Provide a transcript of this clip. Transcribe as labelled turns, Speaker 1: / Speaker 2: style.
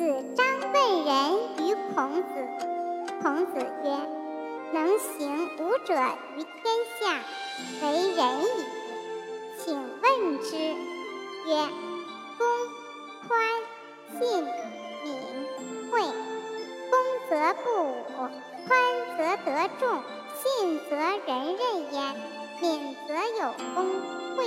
Speaker 1: 子张问仁于孔子。孔子曰：“能行五者于天下，为仁矣。请问之。”曰：“公、宽、信、敏、惠。公则不武，宽则得众，信则人任焉，敏则有功，惠。”